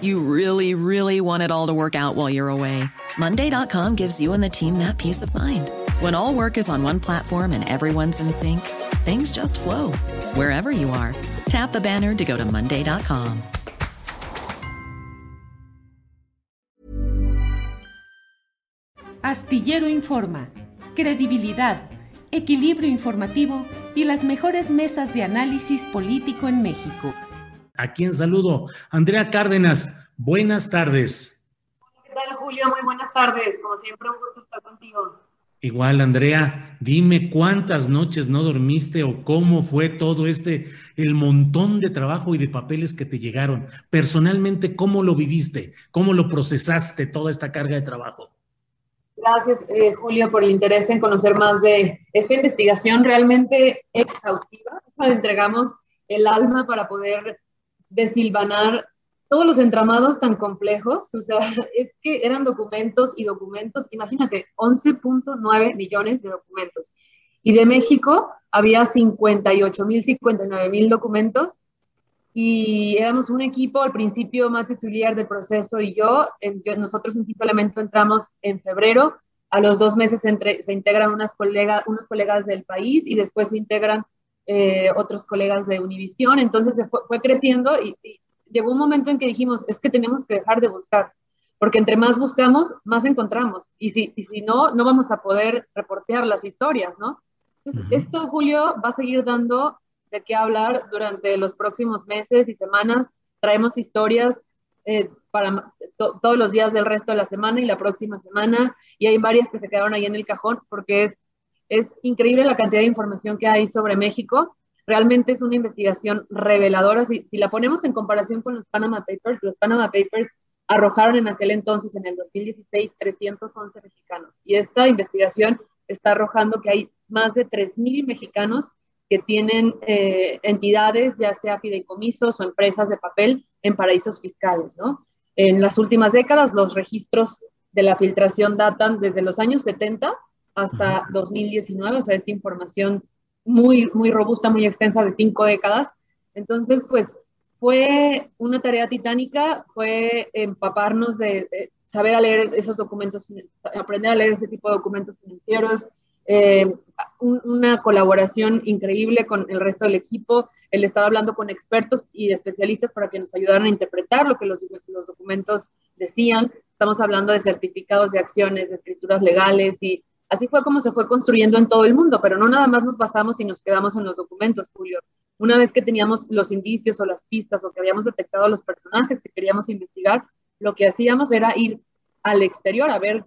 You really, really want it all to work out while you're away. Monday.com gives you and the team that peace of mind. When all work is on one platform and everyone's in sync, things just flow wherever you are. Tap the banner to go to Monday.com. Astillero Informa, credibilidad, equilibrio informativo y las mejores mesas de análisis político en México. A quien saludo. Andrea Cárdenas, buenas tardes. ¿Qué tal, Julio? Muy buenas tardes. Como siempre, un gusto estar contigo. Igual, Andrea, dime cuántas noches no dormiste o cómo fue todo este, el montón de trabajo y de papeles que te llegaron. Personalmente, ¿cómo lo viviste? ¿Cómo lo procesaste toda esta carga de trabajo? Gracias, eh, Julio, por el interés en conocer más de esta investigación realmente exhaustiva. Entregamos el alma para poder desilvanar todos los entramados tan complejos, o sea, es que eran documentos y documentos, imagínate, 11.9 millones de documentos. Y de México había 58 mil, 59 mil documentos. Y éramos un equipo, al principio Mate Tulier de proceso y yo, en, nosotros en Elemento entramos en febrero, a los dos meses entre, se integran unas colegas, unos colegas del país y después se integran eh, otros colegas de Univisión, entonces se fue, fue creciendo y, y, llegó un momento en que dijimos, es que tenemos que dejar de buscar, porque entre más buscamos, más encontramos, y si, y si no, no vamos a poder reportear las historias, ¿no? Entonces, uh -huh. esto, Julio, va a seguir dando de qué hablar durante los próximos meses y semanas. Traemos historias eh, para to todos los días del resto de la semana y la próxima semana, y hay varias que se quedaron ahí en el cajón porque es es increíble la cantidad de información que hay sobre México. Realmente es una investigación reveladora. Si, si, la ponemos en comparación con los Panama Papers, los Panama Papers arrojaron en aquel entonces, en el 2016, 311 mexicanos. Y esta investigación está arrojando que hay más de 3.000 mexicanos que tienen eh, entidades, ya sea fideicomisos o empresas de papel, en paraísos fiscales. ¿no? En las últimas décadas, los registros de la filtración datan desde los años 70 hasta 2019, o sea, es información muy, muy robusta, muy extensa de cinco décadas. Entonces, pues fue una tarea titánica, fue empaparnos de, de saber a leer esos documentos, aprender a leer ese tipo de documentos financieros, eh, un, una colaboración increíble con el resto del equipo, el estar hablando con expertos y especialistas para que nos ayudaran a interpretar lo que los, los documentos decían. Estamos hablando de certificados de acciones, de escrituras legales y Así fue como se fue construyendo en todo el mundo, pero no nada más nos basamos y nos quedamos en los documentos, Julio. Una vez que teníamos los indicios o las pistas o que habíamos detectado a los personajes que queríamos investigar, lo que hacíamos era ir al exterior a ver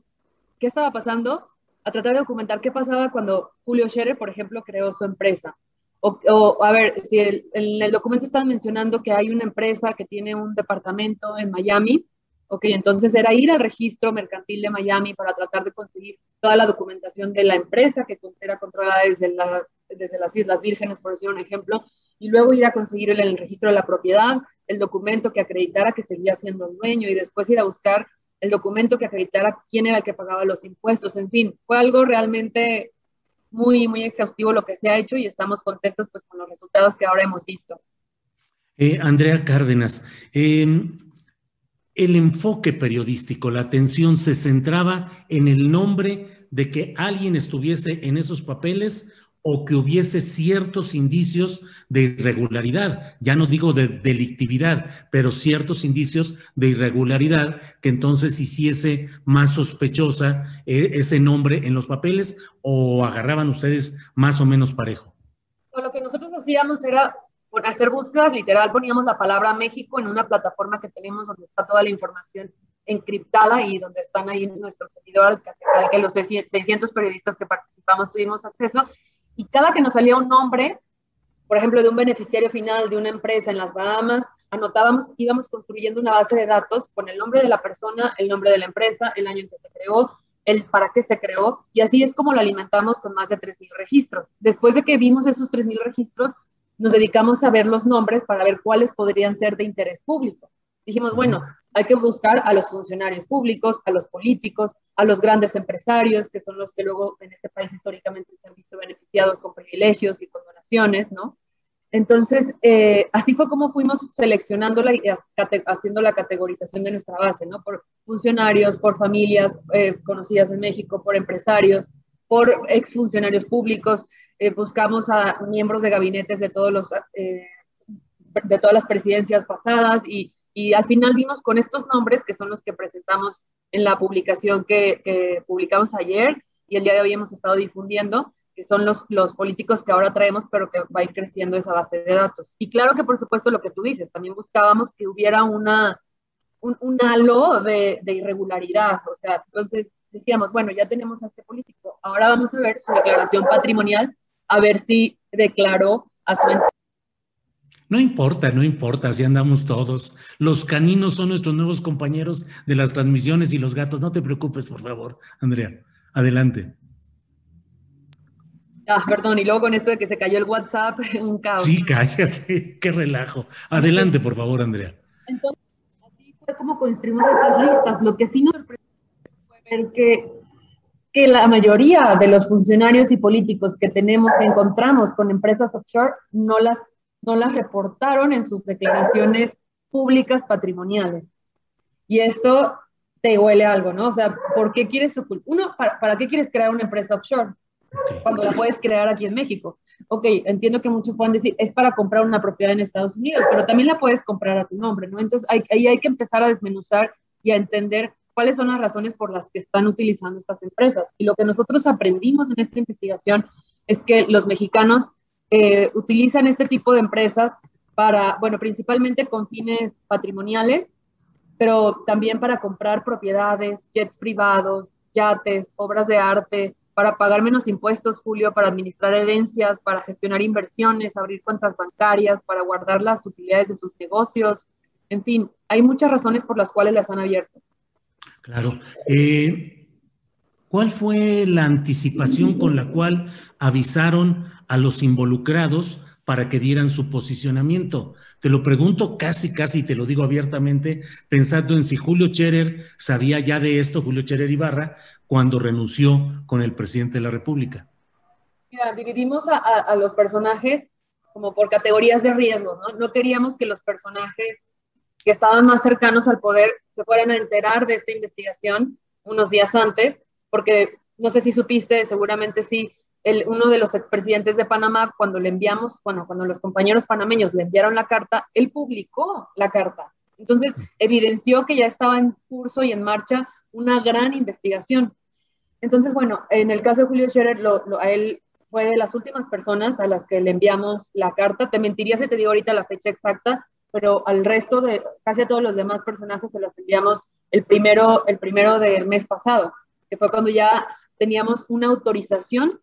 qué estaba pasando, a tratar de documentar qué pasaba cuando Julio Scherer, por ejemplo, creó su empresa. O, a ver, si el, en el documento están mencionando que hay una empresa que tiene un departamento en Miami, Ok, entonces era ir al registro mercantil de Miami para tratar de conseguir toda la documentación de la empresa que era controlada desde, la, desde las Islas Vírgenes, por decir un ejemplo, y luego ir a conseguir el, registro de la propiedad, el documento que acreditara que seguía siendo el dueño, y después ir a buscar el documento que acreditara quién era el que pagaba los impuestos, en fin, fue algo realmente muy, muy exhaustivo lo que se ha hecho y estamos contentos pues con los resultados que ahora hemos visto. Eh, Andrea Cárdenas, eh, el enfoque periodístico, la atención se centraba en el nombre de que alguien estuviese en esos papeles o que hubiese ciertos indicios de irregularidad, ya no digo de delictividad, pero ciertos indicios de irregularidad que entonces hiciese más sospechosa eh, ese nombre en los papeles o agarraban ustedes más o menos parejo? lo que nosotros hacíamos era hacer búsquedas, literal poníamos la palabra México en una plataforma que tenemos donde está toda la información encriptada y donde están ahí nuestros seguidores, al que los 600 periodistas que participamos tuvimos acceso, y cada que nos salía un nombre, por ejemplo, de un beneficiario final de una empresa en las Bahamas, anotábamos, íbamos construyendo una base de datos con el nombre de la persona, el nombre de la empresa, el año en que se creó, el para qué se creó, y así es como lo alimentamos con más de 3.000 registros. Después de que vimos esos 3.000 registros, nos dedicamos a ver los nombres para ver cuáles podrían ser de interés público. Dijimos, bueno, hay que buscar a los funcionarios públicos, a los políticos, a los grandes empresarios, que son los que luego en este país históricamente se han visto beneficiados con privilegios y con donaciones, ¿no? Entonces, eh, así fue como fuimos seleccionándola y haciendo la categorización de nuestra base, ¿no? Por funcionarios, por familias eh, conocidas en México, por empresarios, por exfuncionarios públicos. Eh, buscamos a miembros de gabinetes de, todos los, de todas las presidencias pasadas y, y, al final dimos con estos nombres que son los que presentamos en la publicación que, que publicamos ayer y el día de hoy hemos estado difundiendo que son los, los políticos que ahora traemos, pero que va a ir creciendo esa base de datos. Y claro que, por supuesto, lo que tú dices, también buscábamos que hubiera una, un, un halo de, de, irregularidad. O sea, entonces decíamos, bueno, ya tenemos a este político, ahora vamos a ver su declaración patrimonial, a ver si declaró a su no importa, no importa, así andamos todos. Los caninos son nuestros nuevos compañeros de las transmisiones y los gatos. No te preocupes, por favor, Andrea. Adelante. Ah, perdón, y luego con esto de que se cayó el WhatsApp, un caos. Sí, cállate, qué relajo. Adelante, por favor, Andrea. Entonces, así fue como construimos estas listas. Lo que sí nos sorprendió fue ver que, que la mayoría de los funcionarios y políticos que tenemos, que encontramos con empresas offshore, no las, no las reportaron en sus declaraciones públicas patrimoniales. Y esto te huele algo, ¿no? O sea, ¿por qué quieres Uno, ¿para, ¿para qué quieres crear una empresa offshore? cuando la puedes crear aquí en México. Ok, entiendo que muchos pueden decir, es para comprar una propiedad en Estados Unidos, pero también la puedes comprar a tu nombre, ¿no? Entonces ahí hay que empezar a desmenuzar y a entender cuáles son las razones por las que están utilizando estas empresas. Y lo que nosotros aprendimos en esta investigación es que los mexicanos eh, utilizan este tipo de empresas para, bueno, principalmente con fines patrimoniales, pero también para comprar propiedades, jets privados, yates, obras de arte, para pagar menos impuestos, Julio, para administrar herencias, para gestionar inversiones, abrir cuentas bancarias, para guardar las utilidades de sus negocios. En fin, hay muchas razones por las cuales las han abierto. Claro. Eh, ¿Cuál fue la anticipación con la cual avisaron a los involucrados para que dieran su posicionamiento? Te lo pregunto casi, casi, te lo digo abiertamente, pensando en si Julio Cherer sabía ya de esto, Julio Cherer Ibarra, cuando renunció con el presidente de la República? Mira, dividimos a, los personajes como por categorías de riesgo, ¿no? No queríamos que los personajes que estaban más cercanos al poder se fueran a enterar de esta investigación unos días antes, porque no sé si supiste, seguramente sí, el, uno de los expresidentes de Panamá, cuando le enviamos, bueno, cuando los compañeros panameños le enviaron la carta, él publicó la carta. Entonces, evidenció que ya estaba en curso y en marcha una gran investigación. Entonces, bueno, en el caso de Julio Scherer, a él fue de las últimas personas a las que le enviamos la carta. Te mentiría si te digo ahorita la fecha exacta, pero al resto de casi a todos los demás personajes se los enviamos el primero, el primero del mes pasado, que fue cuando ya teníamos una autorización,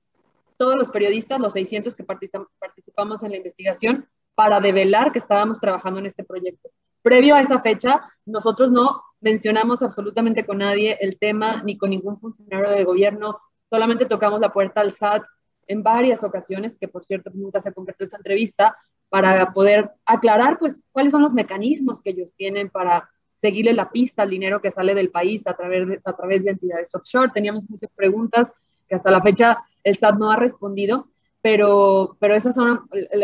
todos los periodistas, los 600 que participamos en la investigación, para develar que estábamos trabajando en este proyecto. Previo a esa fecha, nosotros no mencionamos absolutamente con nadie el tema, ni con ningún funcionario de gobierno, solamente tocamos la puerta al SAT en varias ocasiones, que por cierto nunca se concretó esa entrevista, para poder aclarar pues cuáles son los mecanismos que ellos tienen para seguirle la pista al dinero que sale del país a través de, a través de entidades offshore. Teníamos muchas preguntas que hasta la fecha el SAT no ha respondido, pero, pero esos son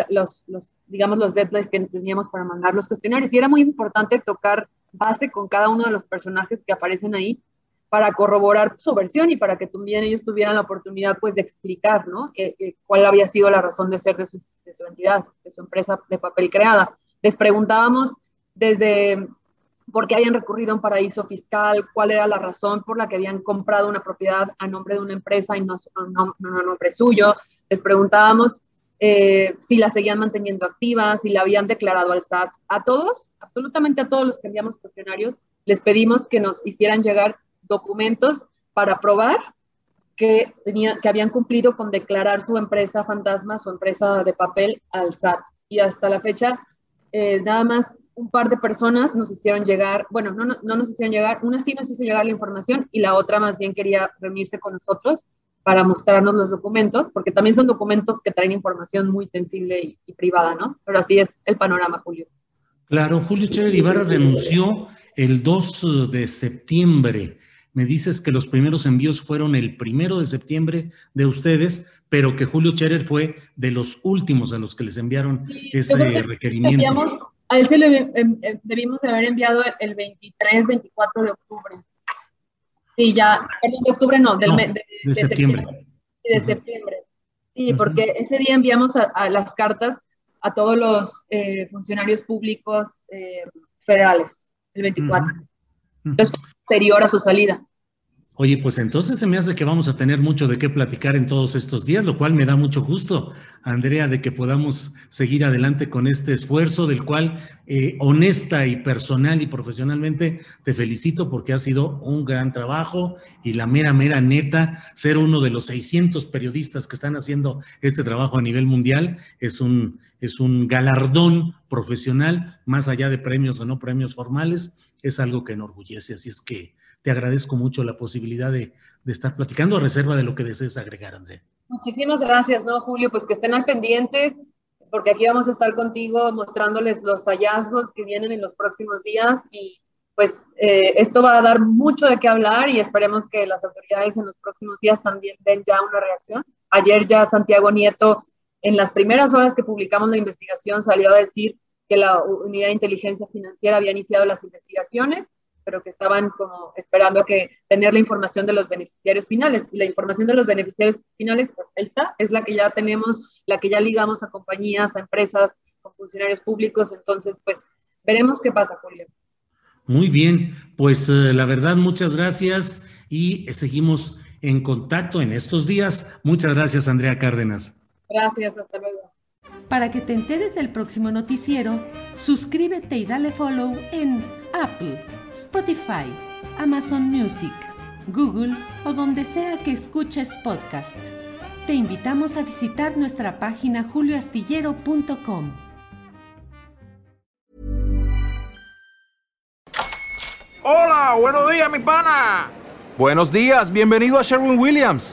los, los, digamos, los deadlines que teníamos para mandar los cuestionarios. Y era muy importante tocar base con cada uno de los personajes que aparecen ahí, para corroborar su versión y para que también ellos tuvieran la oportunidad pues de explicar, ¿no? Eh, eh, cuál había sido la razón de ser de su, de su entidad, de su empresa de papel creada. Les preguntábamos desde por qué habían recurrido a un paraíso fiscal, cuál era la razón por la que habían comprado una propiedad a nombre de una empresa y no, a nombre suyo. Les preguntábamos eh, si la seguían manteniendo activa, si la habían declarado al SAT. A todos, absolutamente a todos los que enviamos cuestionarios, les pedimos que nos hicieran llegar documentos para probar que, tenía, que habían cumplido con declarar su empresa fantasma, su empresa de papel al SAT. Y hasta la fecha, eh, nada más un par de personas nos hicieron llegar, bueno, no, no, no, nos hicieron llegar, una sí nos hizo llegar la información y la otra más bien quería reunirse con nosotros para mostrarnos los documentos, porque también son documentos que traen información muy sensible y, y privada, ¿no? Pero así es el panorama, Julio. Claro, Julio Chévere Ibarra renunció el 2 de septiembre. Me dices que los primeros envíos fueron el primero de septiembre de ustedes, pero que Julio Cherer fue de los últimos a los que les enviaron ese requerimiento. a él se le em, em, debimos haber enviado el 23, 24 de octubre. Sí, ya, perdón, de octubre no, del, de, septiembre. Sí, de septiembre. Sí, porque ese día enviamos a, las cartas a todos los eh, funcionarios públicos eh, federales el 24. Entonces, posterior a su salida. Oye, pues entonces se me hace que vamos a tener mucho de qué platicar en todos estos días, lo cual me da mucho gusto, Andrea, de que podamos seguir adelante con este esfuerzo, del cual eh, honesta y personal y profesionalmente te felicito porque ha sido un gran trabajo y la mera, mera neta, ser uno de los 600 periodistas que están haciendo este trabajo a nivel mundial es un, es un galardón profesional, más allá de premios o no premios formales, es algo que enorgullece. Así es que te agradezco mucho la posibilidad de, estar platicando a reserva de lo que desees agregar, André. Muchísimas gracias, ¿no, Julio? Pues que estén al pendientes, porque aquí vamos a estar contigo mostrándoles los hallazgos que vienen en los próximos días y pues eh, esto va a dar mucho de qué hablar y esperemos que las autoridades en los próximos días también den ya una reacción. Ayer ya Santiago Nieto, en las primeras horas que publicamos la investigación, salió a decir que la Unidad de Inteligencia Financiera había iniciado las investigaciones pero que estaban como esperando a que tener la información de los beneficiarios finales. Y la información de los beneficiarios finales, pues ahí está, es la que ya tenemos, la que ya ligamos a compañías, a empresas, con funcionarios públicos. Entonces, pues veremos qué pasa, Julio. Muy bien, pues eh, la verdad, muchas gracias y eh, seguimos en contacto en estos días. Muchas gracias, Andrea Cárdenas. Gracias, hasta luego. Para que te enteres del próximo noticiero, suscríbete y dale follow en Apple Spotify, Amazon Music, Google o donde sea que escuches podcast. Te invitamos a visitar nuestra página julioastillero.com. Hola, buenos días, mi pana. Buenos días, bienvenido a Sherwin Williams.